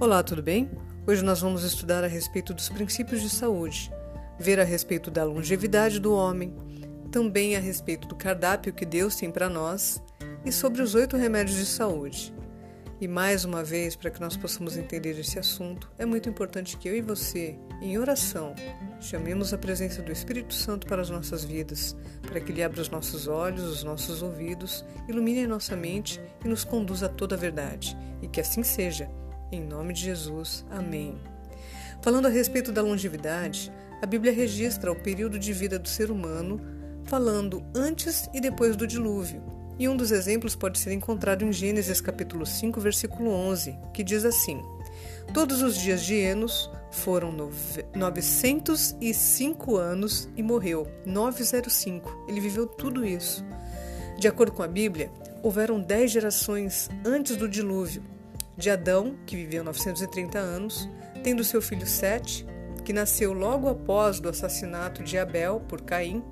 Olá, tudo bem? Hoje nós vamos estudar a respeito dos princípios de saúde, ver a respeito da longevidade do homem, também a respeito do cardápio que Deus tem para nós e sobre os oito remédios de saúde. E mais uma vez, para que nós possamos entender esse assunto, é muito importante que eu e você, em oração, chamemos a presença do Espírito Santo para as nossas vidas, para que ele abra os nossos olhos, os nossos ouvidos, ilumine a nossa mente e nos conduza a toda a verdade. E que assim seja em nome de Jesus, amém. Falando a respeito da longevidade, a Bíblia registra o período de vida do ser humano, falando antes e depois do dilúvio. E um dos exemplos pode ser encontrado em Gênesis capítulo 5, versículo 11, que diz assim: Todos os dias de Enos foram 905 anos e morreu. 905. Ele viveu tudo isso. De acordo com a Bíblia, houveram 10 gerações antes do dilúvio, de Adão, que viveu 930 anos, tendo seu filho Sete, que nasceu logo após do assassinato de Abel por Caim,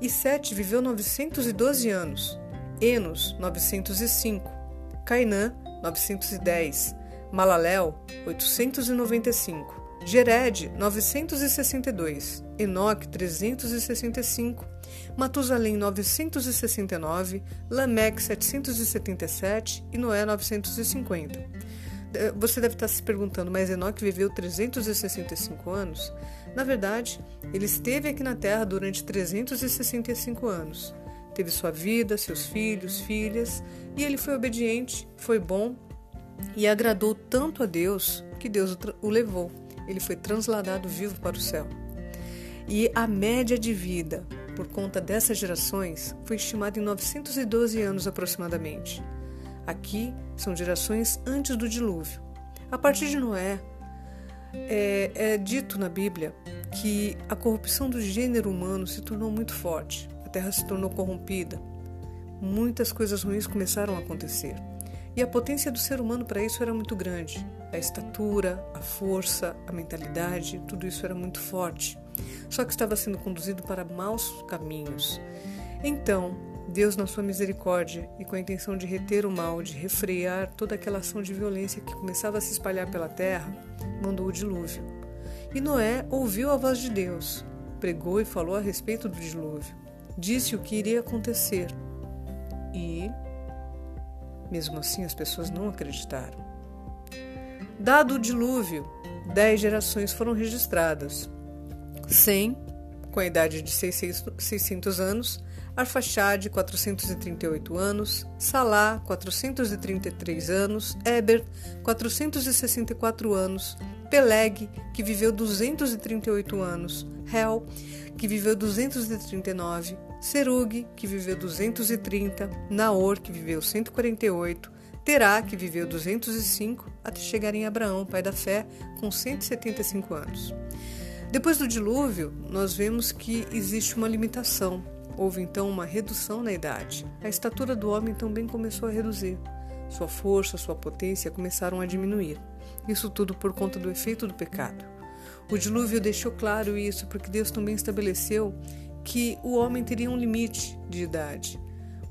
e Sete viveu 912 anos, Enos 905, Cainã 910, Malaléu 895, Gered 962, Enoque 365, Matusalém 969, Lameque 777 e Noé 950. Eh, você deve estar se perguntando, mas Enoque viveu 365 anos? Na verdade, ele esteve aqui na Terra durante 365 anos. Teve sua vida, seus filhos, filhas, e ele foi obediente, foi bom e agradou tanto a Deus que Deus o levou. Ele foi transladado vivo para o céu. E a média de vida por conta dessas gerações foi estimada em 912 anos aproximadamente. Aqui são gerações antes do dilúvio. A partir de Noé, é, é, dito na Bíblia que a corrupção do gênero humano se tornou muito forte, a terra se tornou corrompida, muitas coisas ruins começaram a acontecer. E a potência do ser humano para isso era muito grande. A estatura, a força, a mentalidade, tudo isso era muito forte. Só que estava sendo conduzido para maus caminhos. Então, Deus, na sua misericórdia e com a intenção de reter o mal, de refrear toda aquela ação de violência que começava a se espalhar pela terra, mandou o dilúvio. E Noé ouviu a voz de Deus, pregou e falou a respeito do dilúvio, disse o que iria acontecer. E mesmo assim, as pessoas não acreditaram. Dado o dilúvio, dez gerações foram registradas. Sem, com a idade de 600 anos, Arfaxade, 438 anos, Salá, 433 anos, Eber, 464 anos, Peleg, que viveu 238 anos, Hel, que viveu 239, Serug, que viveu 230, Naor, que viveu 148, Terá, que viveu 205, até chegar em Abraão, pai da fé, com 175 anos. Depois do dilúvio, nós vemos que existe uma limitação. Houve então uma redução na idade. A estatura do homem também começou a reduzir. Sua força, sua potência começaram a diminuir. Isso tudo por conta do efeito do pecado. O dilúvio deixou claro isso porque Deus também estabeleceu que o homem teria um limite de idade.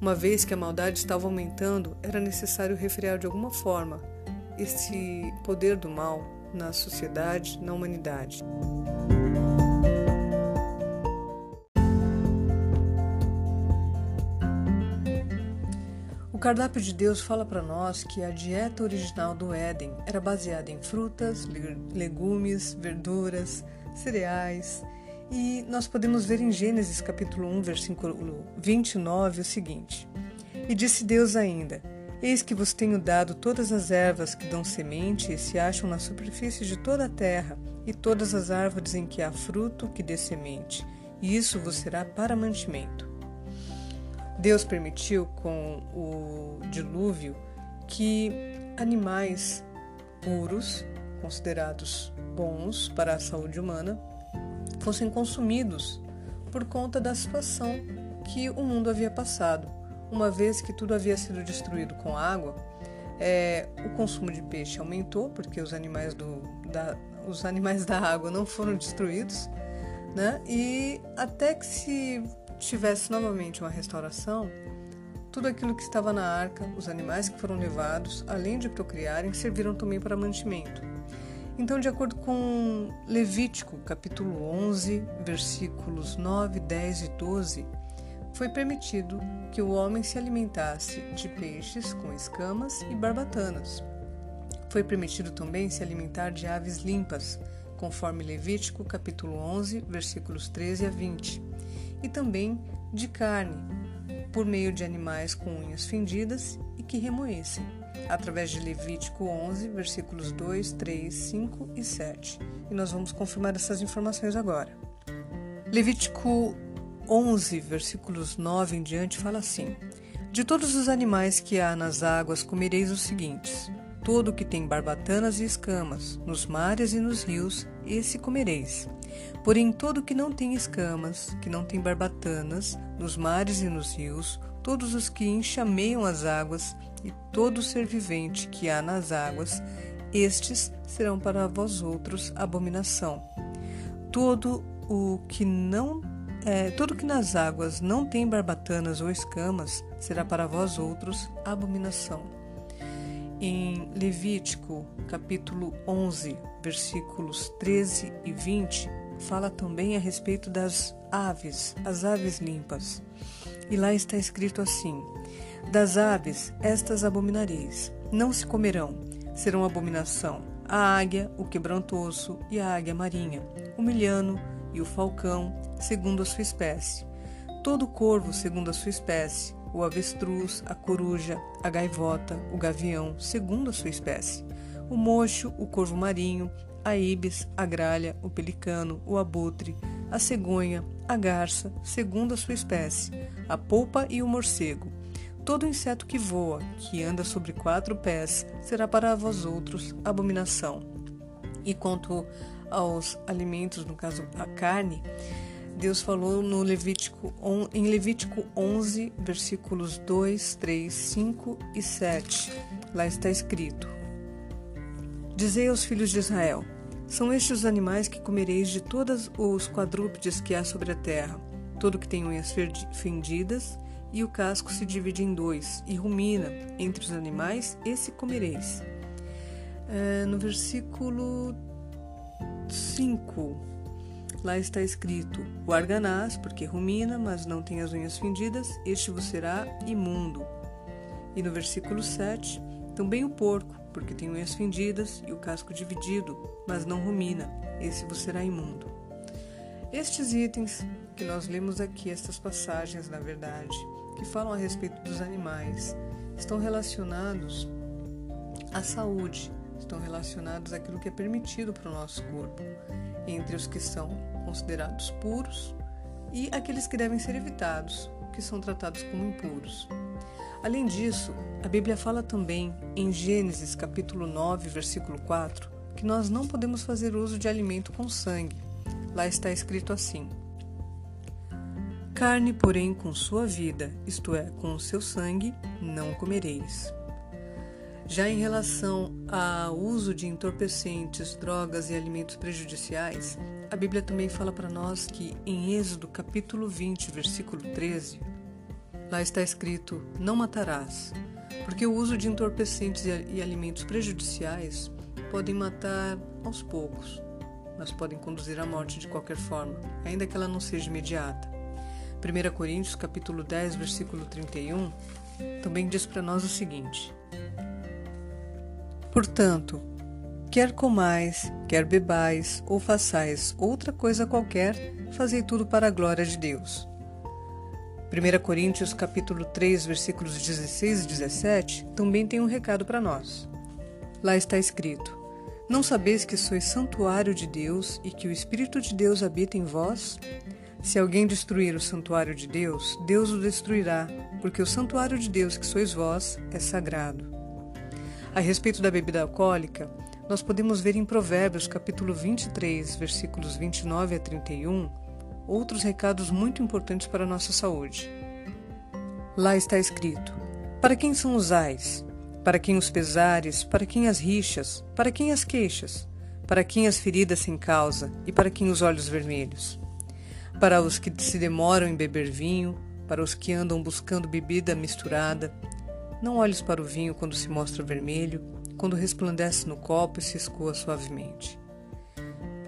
Uma vez que a maldade estava aumentando, era necessário refrear de alguma forma esse poder do mal na sociedade, na humanidade. O cardápio de Deus fala para nós que a dieta original do Éden era baseada em frutas, legumes, verduras, cereais e nós podemos ver em Gênesis capítulo 1, versículo 29 o seguinte: E disse Deus ainda: Eis que vos tenho dado todas as ervas que dão semente e se acham na superfície de toda a terra, e todas as árvores em que há fruto que dê semente, e isso vos será para mantimento. Deus permitiu com o dilúvio que animais puros, considerados bons para a saúde humana, fossem consumidos por conta da situação que o mundo havia passado. Uma vez que tudo havia sido destruído com água, é, o consumo de peixe aumentou porque os animais, do, da, os animais da água não foram destruídos, né? E até que se tivesse novamente uma restauração, Tudo aquilo que estava na arca, os animais que foram levados, além de procriarem, serviram também para mantimento. Então, de acordo com Levítico, capítulo 11, versículos 9, 10 e 12, foi permitido que o homem se alimentasse de peixes com escamas e barbatanas. Foi permitido também se alimentar de aves limpas, conforme Levítico capítulo 11, versículos 13 a 20, e também de carne, por meio de animais com unhas fendidas e que remoessem, através de Levítico 11, versículos 2, 3, 5 e 7. E nós vamos confirmar essas informações agora. Levítico 11, versículos 9 em diante, fala assim: De todos os animais que há nas águas comereis os seguintes: todo que tem barbatanas e escamas, nos mares e nos rios, esse comereis. Porém, todo que não tem escamas, que não tem barbatanas, nos mares e nos rios, todos os que enxameiam as águas, e todo ser vivente que há nas águas, estes serão para vós outros abominação. Todo o que não é, tudo que nas águas não tem barbatanas ou escamas será para vós outros abominação. Em Levítico, capítulo 11, versículos 13 e 20, fala também a respeito das aves, as aves limpas. E lá está escrito assim: Das aves estas abominareis, não se comerão, serão abominação a águia, o quebrantoso e a águia marinha, o milhano, e o falcão, segundo a sua espécie. Todo corvo, segundo a sua espécie, o avestruz, a coruja, a gaivota, o gavião, segundo a sua espécie. O mocho, o corvo marinho, a ibis, a gralha, o pelicano, o abutre, a cegonha, a garça, segundo a sua espécie, a polpa e o morcego. Todo inseto que voa, que anda sobre quatro pés, será para vós outros abominação. E quanto aos alimentos, no caso a carne, Deus falou no Levítico, em Levítico 11, versículos 2, 3, 5 e 7. Lá está escrito: Dizei aos filhos de Israel: São estes os animais que comereis de todos os quadrúpedes que há sobre a terra, todo que tem unhas fendidas, e o casco se divide em dois, e rumina entre os animais, esse comereis. É, no versículo 5. Lá está escrito: o arganaz, porque rumina, mas não tem as unhas fendidas, este vos será imundo. E no versículo 7, também o porco, porque tem unhas fendidas e o casco dividido, mas não rumina, esse vos será imundo. Estes itens que nós lemos aqui, estas passagens, na verdade, que falam a respeito dos animais, estão relacionados à saúde, estão relacionados àquilo que é permitido para o nosso corpo, entre os que são considerados puros e aqueles que devem ser evitados, que são tratados como impuros. Além disso, a Bíblia fala também em Gênesis capítulo 9, versículo 4, que nós não podemos fazer uso de alimento com sangue. Lá está escrito assim: Carne, porém, com sua vida, isto é, com o seu sangue, não comereis. Já em relação ao uso de entorpecentes, drogas e alimentos prejudiciais, a Bíblia também fala para nós que em Êxodo capítulo 20, versículo 13, lá está escrito: Não matarás, porque o uso de entorpecentes e alimentos prejudiciais podem matar aos poucos, mas podem conduzir à morte de qualquer forma, ainda que ela não seja imediata. 1 Coríntios capítulo 10, versículo 31, também diz para nós o seguinte: Portanto, quer comais, quer bebais ou façais outra coisa qualquer, fazei tudo para a glória de Deus. 1 Coríntios capítulo 3, versículos 16 e 17 também tem um recado para nós. Lá está escrito: Não sabeis que sois santuário de Deus e que o Espírito de Deus habita em vós? Se alguém destruir o santuário de Deus, Deus o destruirá, porque o santuário de Deus que sois vós é sagrado. A respeito da bebida alcoólica, nós podemos ver em Provérbios capítulo 23, versículos 29 a 31, outros recados muito importantes para a nossa saúde. Lá está escrito: Para quem são os ais? Para quem os pesares? Para quem as rixas? Para quem as queixas? Para quem as feridas sem causa? E para quem os olhos vermelhos? Para os que se demoram em beber vinho, para os que andam buscando bebida misturada. Não olhes para o vinho quando se mostra vermelho, quando resplandece no copo e se escoa suavemente.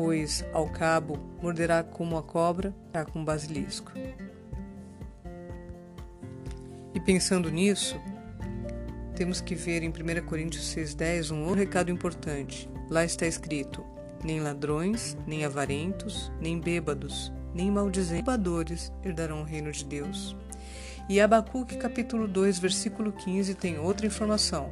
Pois, ao cabo, morderá como a cobra, tá com basilisco. E pensando nisso, temos que ver em 1 Coríntios 6,10 um outro recado importante. Lá está escrito: nem ladrões, nem avarentos, nem bêbados, nem maldizentes herdarão o reino de Deus. E Abacuque capítulo 2, versículo 15 tem outra informação.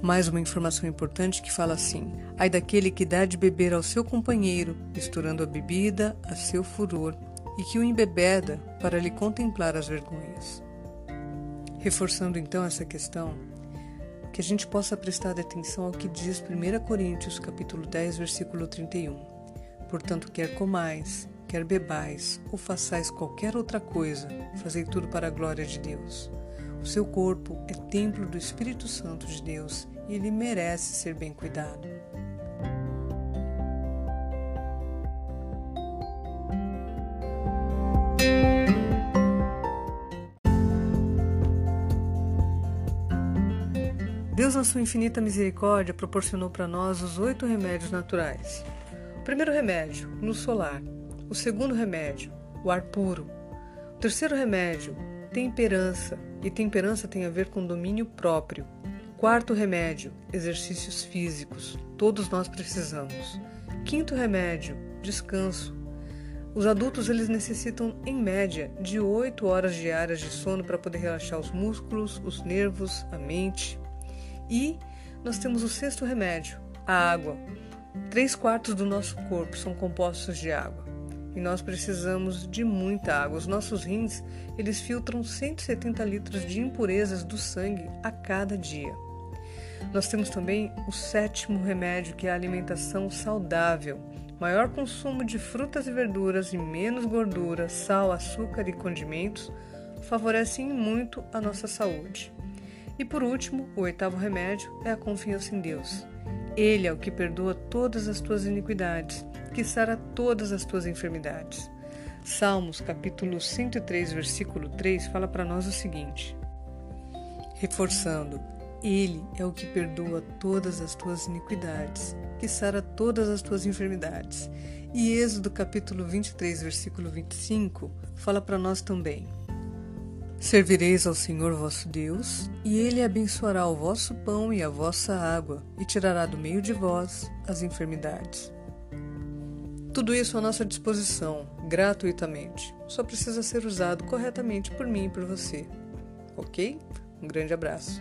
Mais uma informação importante que fala assim: Ai daquele que dá de beber ao seu companheiro, misturando a bebida a seu furor, e que o embebeda para lhe contemplar as vergonhas. Reforçando então essa questão, que a gente possa prestar atenção ao que diz 1 Coríntios capítulo 10, versículo 31. Portanto, quer comais, quer bebais, ou façais qualquer outra coisa, fazei tudo para a glória de Deus. Seu corpo é templo do Espírito Santo de Deus e ele merece ser bem cuidado. Deus, na sua infinita misericórdia, proporcionou para nós os oito remédios naturais. O primeiro remédio, luz solar. O segundo remédio, o ar puro. O terceiro remédio, temperança. E temperança tem a ver com domínio próprio. Quarto remédio, exercícios físicos. Todos nós precisamos. Quinto remédio, descanso. Os adultos eles necessitam, em média, de 8 horas diárias de sono para poder relaxar os músculos, os nervos, a mente. E nós temos o sexto remédio, a água. Três quartos do nosso corpo são compostos de água e nós precisamos de muita água. Os nossos rins eles filtram 170 litros de impurezas do sangue a cada dia. Nós temos também o sétimo remédio, que é a alimentação saudável. Maior consumo de frutas e verduras e menos gordura, sal, açúcar e condimentos favorecem muito a nossa saúde. E por último, o oitavo remédio é a confiança em Deus. Ele é o que perdoa todas as tuas iniquidades, que sara todas as tuas enfermidades. Salmos, capítulo 103, versículo 3, fala para nós o seguinte: reforçando, Ele é o que perdoa todas as tuas iniquidades, que sara todas as tuas enfermidades. E Êxodo, capítulo 23, versículo 25, fala para nós também: Servireis ao Senhor vosso Deus, e ele abençoará o vosso pão e a vossa água, e tirará do meio de vós as enfermidades. Tudo isso à nossa disposição, gratuitamente. Só precisa ser usado corretamente por mim e por você. Ok? Um grande abraço.